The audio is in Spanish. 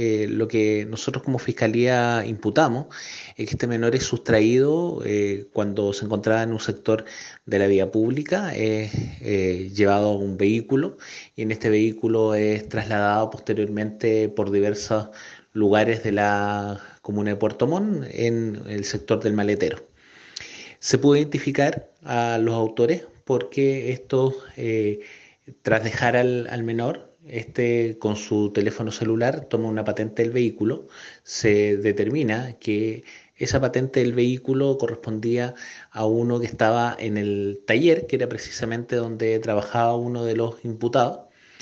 eh, lo que nosotros como fiscalía imputamos es que este menor es sustraído eh, cuando se encontraba en un sector de la vía pública, es eh, llevado a un vehículo y en este vehículo es trasladado posteriormente por diversos lugares de la comuna de Puerto Montt en el sector del maletero. Se pudo identificar a los autores porque estos, tras dejar al menor, este con su teléfono celular toma una patente del vehículo, se determina que esa patente del vehículo correspondía a uno que estaba en el taller, que era precisamente donde trabajaba uno de los imputados,